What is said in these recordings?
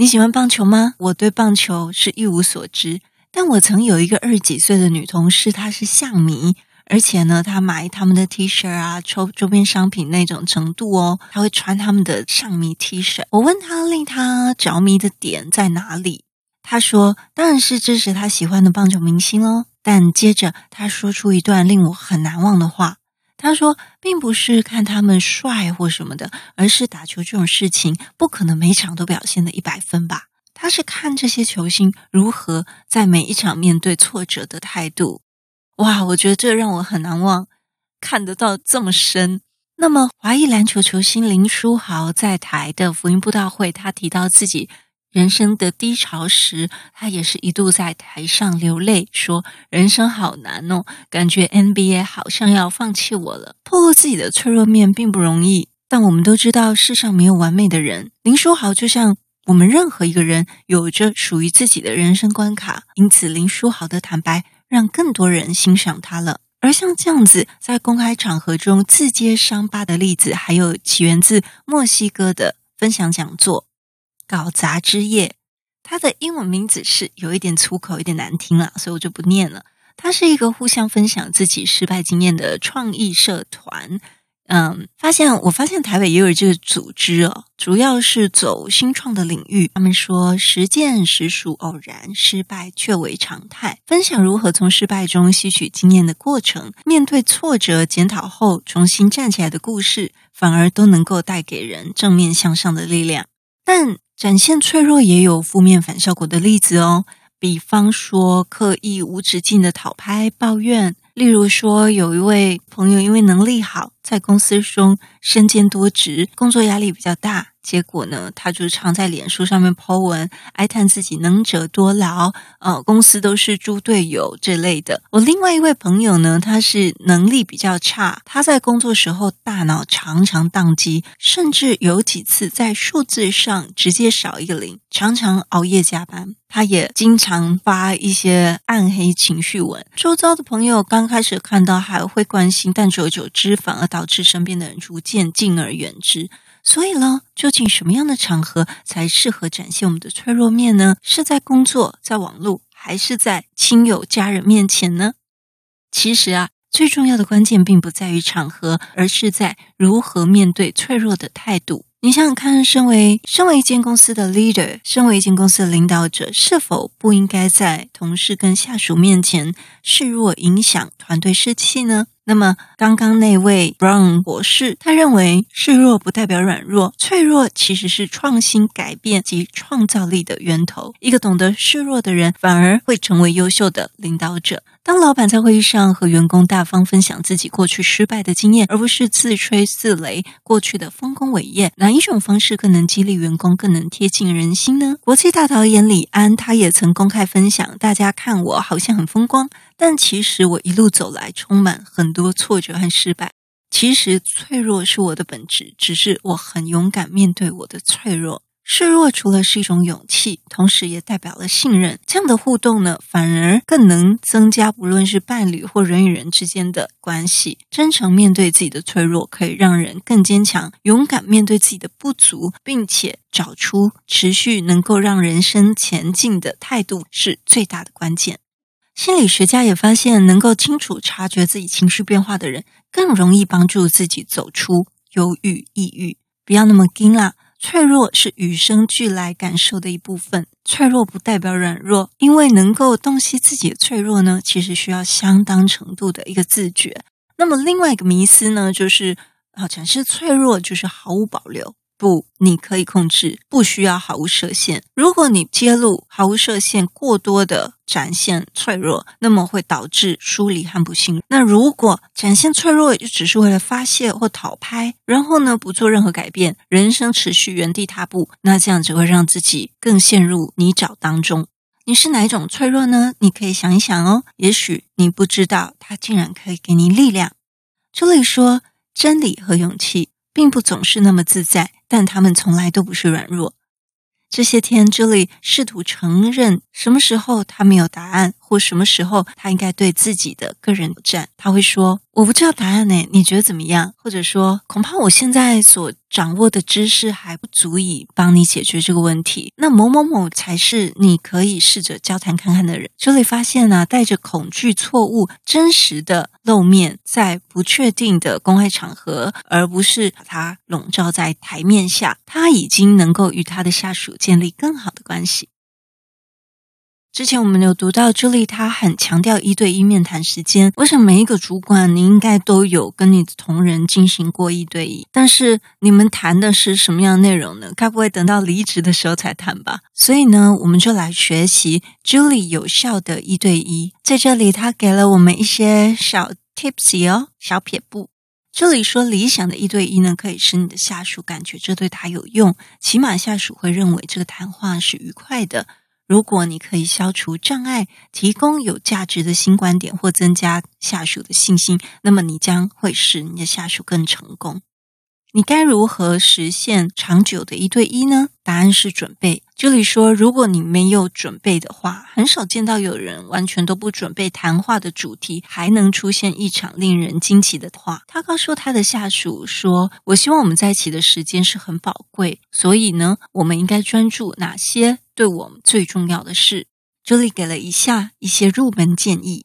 你喜欢棒球吗？我对棒球是一无所知，但我曾有一个二十几岁的女同事，她是象迷。而且呢，她买他们的 T 恤啊，抽周边商品那种程度哦，她会穿他们的象迷 T 恤。我问她令她着迷的点在哪里，她说当然是支持她喜欢的棒球明星哦。但接着她说出一段令我很难忘的话，他说并不是看他们帅或什么的，而是打球这种事情不可能每场都表现的一百分吧。他是看这些球星如何在每一场面对挫折的态度。哇，我觉得这让我很难忘，看得到这么深。那么，华裔篮球球星林书豪在台的福音布道会，他提到自己人生的低潮时，他也是一度在台上流泪，说：“人生好难哦，感觉 NBA 好像要放弃我了。”透露自己的脆弱面并不容易，但我们都知道世上没有完美的人。林书豪就像我们任何一个人，有着属于自己的人生关卡，因此林书豪的坦白。让更多人欣赏他了。而像这样子在公开场合中自揭伤疤的例子，还有起源自墨西哥的分享讲座《搞砸之夜》，它的英文名字是有一点粗口，有点难听了，所以我就不念了。它是一个互相分享自己失败经验的创意社团。嗯，发现我发现台北也有这个组织哦，主要是走新创的领域。他们说，实践实属偶然，失败却为常态。分享如何从失败中吸取经验的过程，面对挫折检讨后重新站起来的故事，反而都能够带给人正面向上的力量。但展现脆弱也有负面反效果的例子哦，比方说刻意无止境的讨拍、抱怨。例如说，有一位朋友因为能力好，在公司中身兼多职，工作压力比较大。结果呢，他就常在脸书上面抛文，哀叹自己能者多劳，呃，公司都是猪队友这类的。我另外一位朋友呢，他是能力比较差，他在工作时候大脑常常宕机，甚至有几次在数字上直接少一个零，常常熬夜加班。他也经常发一些暗黑情绪文，周遭的朋友刚开始看到还会关心，但久而久之反而导致身边的人逐渐敬而远之。所以呢，究竟什么样的场合才适合展现我们的脆弱面呢？是在工作、在网络，还是在亲友家人面前呢？其实啊，最重要的关键并不在于场合，而是在如何面对脆弱的态度。你想想看，身为身为一间公司的 leader，身为一间公司的领导者，是否不应该在同事跟下属面前示弱，影响团队士气呢？那么，刚刚那位 Brown 博士，他认为示弱不代表软弱，脆弱其实是创新、改变及创造力的源头。一个懂得示弱的人，反而会成为优秀的领导者。当老板在会议上和员工大方分享自己过去失败的经验，而不是自吹自擂过去的丰功伟业，哪一种方式更能激励员工，更能贴近人心呢？国际大导演李安，他也曾公开分享：大家看我好像很风光。但其实我一路走来，充满很多挫折和失败。其实脆弱是我的本质，只是我很勇敢面对我的脆弱。示弱除了是一种勇气，同时也代表了信任。这样的互动呢，反而更能增加不论是伴侣或人与人之间的关系。真诚面对自己的脆弱，可以让人更坚强。勇敢面对自己的不足，并且找出持续能够让人生前进的态度，是最大的关键。心理学家也发现，能够清楚察觉自己情绪变化的人，更容易帮助自己走出忧郁、抑郁。不要那么惊啦，脆弱是与生俱来感受的一部分。脆弱不代表软弱，因为能够洞悉自己的脆弱呢，其实需要相当程度的一个自觉。那么另外一个迷思呢，就是啊，展示脆弱就是毫无保留。不，你可以控制，不需要毫无设限。如果你揭露毫无设限，过多的展现脆弱，那么会导致疏离和不幸。那如果展现脆弱就只是为了发泄或讨拍，然后呢，不做任何改变，人生持续原地踏步，那这样只会让自己更陷入泥沼当中。你是哪一种脆弱呢？你可以想一想哦，也许你不知道，它竟然可以给你力量。这里说，真理和勇气并不总是那么自在。但他们从来都不是软弱。这些天，这里试图承认什么时候他没有答案，或什么时候他应该对自己的个人战。他会说：“我不知道答案呢，你觉得怎么样？”或者说：“恐怕我现在所掌握的知识还不足以帮你解决这个问题。”那某某某才是你可以试着交谈看看的人。这里发现呢、啊，带着恐惧、错误、真实的露面，在不确定的公开场合，而不是把它笼罩在台面下，他已经能够与他的下属建立更好的关系。之前我们有读到朱莉，她很强调一对一面谈时间。我想每一个主管，你应该都有跟你的同仁进行过一对一，但是你们谈的是什么样的内容呢？该不会等到离职的时候才谈吧？所以呢，我们就来学习朱莉有效的一对一。在这里，她给了我们一些小 tips 哦，小撇步。这里说，理想的一对一呢，可以使你的下属感觉这对他有用，起码下属会认为这个谈话是愉快的。如果你可以消除障碍，提供有价值的新观点，或增加下属的信心，那么你将会使你的下属更成功。你该如何实现长久的一对一呢？答案是准备。这里说，如果你没有准备的话，很少见到有人完全都不准备谈话的主题，还能出现一场令人惊奇的话。他告诉他的下属说：“我希望我们在一起的时间是很宝贵，所以呢，我们应该专注哪些对我们最重要的事。”这里给了以下一些入门建议。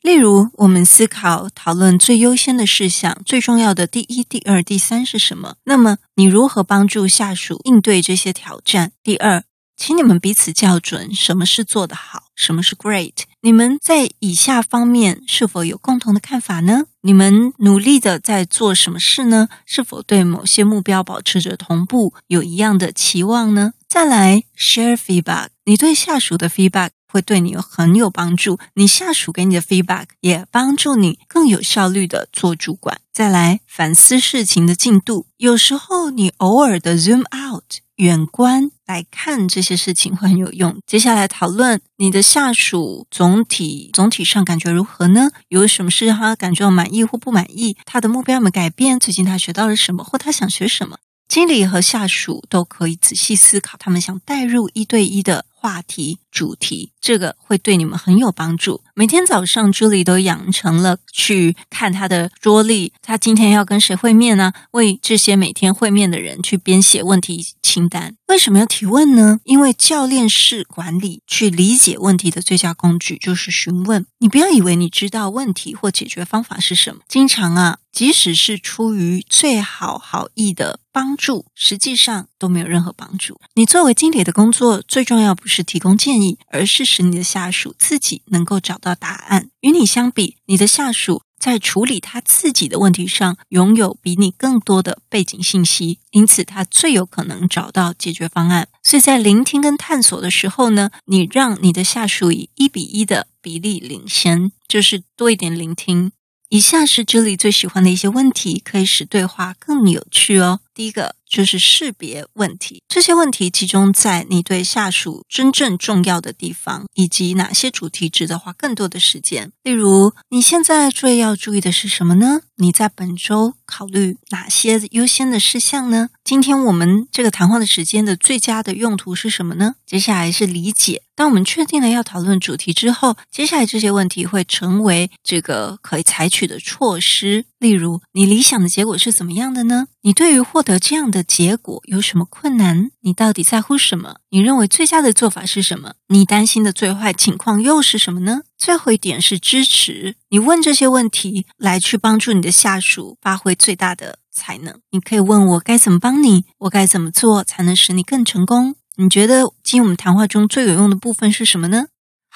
例如，我们思考讨论最优先的事项，最重要的第一、第二、第三是什么？那么，你如何帮助下属应对这些挑战？第二，请你们彼此校准，什么是做得好，什么是 great？你们在以下方面是否有共同的看法呢？你们努力的在做什么事呢？是否对某些目标保持着同步，有一样的期望呢？再来，share feedback，你对下属的 feedback。会对你很有帮助，你下属给你的 feedback 也帮助你更有效率的做主管。再来反思事情的进度，有时候你偶尔的 zoom out 远观来看这些事情会很有用。接下来讨论你的下属总体总体上感觉如何呢？有什么事让他感觉到满意或不满意？他的目标有没有改变？最近他学到了什么，或他想学什么？经理和下属都可以仔细思考，他们想带入一对一的话题主题，这个会对你们很有帮助。每天早上，朱莉都养成了去看她的桌历，她今天要跟谁会面呢？为这些每天会面的人去编写问题清单。为什么要提问呢？因为教练式管理去理解问题的最佳工具就是询问。你不要以为你知道问题或解决方法是什么，经常啊。即使是出于最好好意的帮助，实际上都没有任何帮助。你作为经理的工作，最重要不是提供建议，而是使你的下属自己能够找到答案。与你相比，你的下属在处理他自己的问题上，拥有比你更多的背景信息，因此他最有可能找到解决方案。所以在聆听跟探索的时候呢，你让你的下属以一比一的比例领先，就是多一点聆听。以下是这里最喜欢的一些问题，可以使对话更有趣哦。第一个就是识别问题，这些问题集中在你对下属真正重要的地方，以及哪些主题值得花更多的时间。例如，你现在最要注意的是什么呢？你在本周考虑哪些优先的事项呢？今天我们这个谈话的时间的最佳的用途是什么呢？接下来是理解。当我们确定了要讨论主题之后，接下来这些问题会成为这个可以采取的措施。例如，你理想的结果是怎么样的呢？你对于获得这样的结果有什么困难？你到底在乎什么？你认为最佳的做法是什么？你担心的最坏情况又是什么呢？最后一点是支持。你问这些问题来去帮助你的下属发挥最大的才能。你可以问我该怎么帮你，我该怎么做才能使你更成功？你觉得今天我们谈话中最有用的部分是什么呢？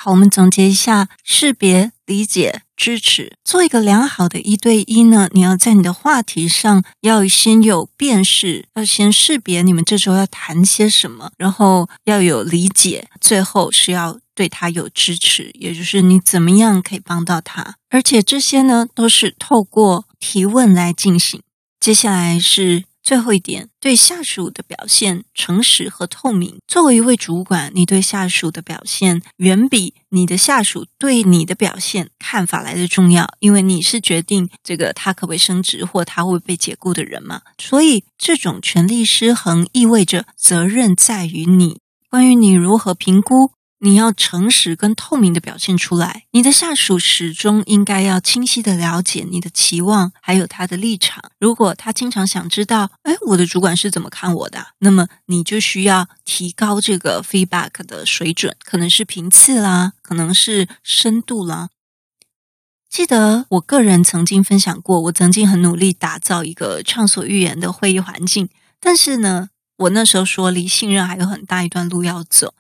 好，我们总结一下：识别、理解。支持。做一个良好的一对一呢，你要在你的话题上要先有辨识，要先识别你们这周要谈些什么，然后要有理解，最后是要对他有支持，也就是你怎么样可以帮到他。而且这些呢，都是透过提问来进行。接下来是。最后一点，对下属的表现诚实和透明。作为一位主管，你对下属的表现远比你的下属对你的表现看法来的重要，因为你是决定这个他可不可以升职或他会不会被解雇的人嘛。所以，这种权力失衡意味着责任在于你。关于你如何评估你要诚实跟透明的表现出来。你的下属始终应该要清晰的了解你的期望，还有他的立场。如果他经常想知道，哎，我的主管是怎么看我的，那么你就需要提高这个 feedback 的水准，可能是频次啦，可能是深度啦。记得我个人曾经分享过，我曾经很努力打造一个畅所欲言的会议环境，但是呢，我那时候说，离信任还有很大一段路要走。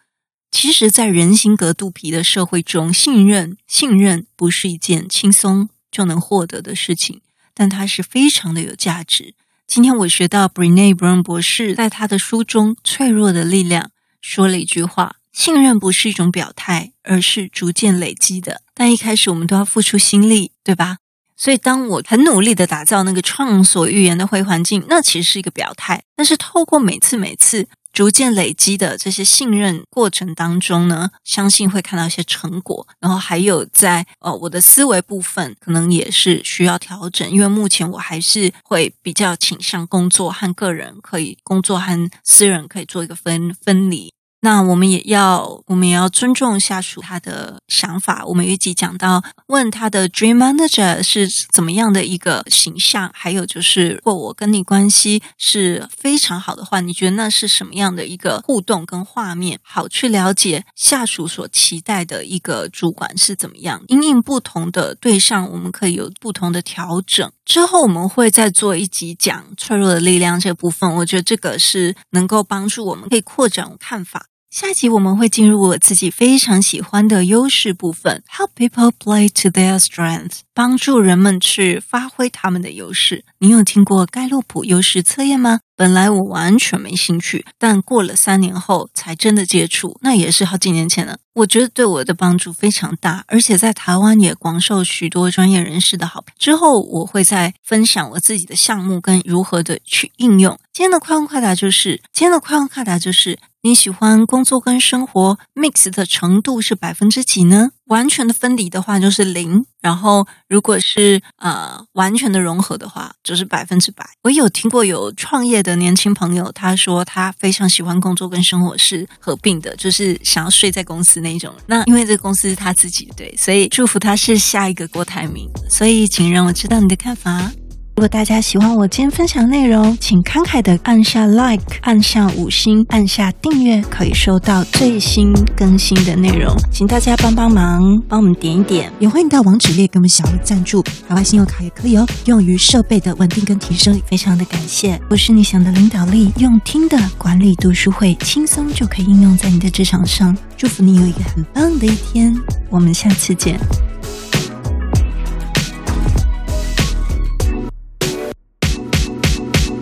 其实，在人心隔肚皮的社会中，信任信任不是一件轻松就能获得的事情，但它是非常的有价值。今天我学到 Brené Brown 博士在他的书中《脆弱的力量》说了一句话：信任不是一种表态，而是逐渐累积的。但一开始我们都要付出心力，对吧？所以，当我很努力的打造那个畅所欲言的会环境，那其实是一个表态。但是，透过每次每次逐渐累积的这些信任过程当中呢，相信会看到一些成果。然后，还有在呃我的思维部分，可能也是需要调整，因为目前我还是会比较倾向工作和个人可以工作和私人可以做一个分分离。那我们也要，我们也要尊重下属他的想法。我们有一集讲到，问他的 dream manager 是怎么样的一个形象，还有就是，如果我跟你关系是非常好的话，你觉得那是什么样的一个互动跟画面？好去了解下属所期待的一个主管是怎么样。因应不同的对象，我们可以有不同的调整。之后我们会再做一集讲脆弱的力量这部分。我觉得这个是能够帮助我们可以扩展看法。下集我们会进入我自己非常喜欢的优势部分，Help people play to their strengths，帮助人们去发挥他们的优势。你有听过盖洛普优势测验吗？本来我完全没兴趣，但过了三年后才真的接触，那也是好几年前了。我觉得对我的帮助非常大，而且在台湾也广受许多专业人士的好评。之后我会再分享我自己的项目跟如何的去应用。今天的快问快答就是，今天的快问快答就是。你喜欢工作跟生活 mix 的程度是百分之几呢？完全的分离的话就是零，然后如果是呃完全的融合的话就是百分之百。我有听过有创业的年轻朋友，他说他非常喜欢工作跟生活是合并的，就是想要睡在公司那种。那因为这个公司是他自己，对，所以祝福他是下一个郭台铭。所以请让我知道你的看法。如果大家喜欢我今天分享内容，请慷慨的按下 like，按下五星，按下订阅，可以收到最新更新的内容。请大家帮帮忙，帮我们点一点，也欢迎到网址列给我们小额赞助，海外信用卡也可以哦。用于设备的稳定跟提升，非常的感谢。我是你想的领导力，用听的管理读书会，轻松就可以应用在你的职场上。祝福你有一个很棒的一天，我们下次见。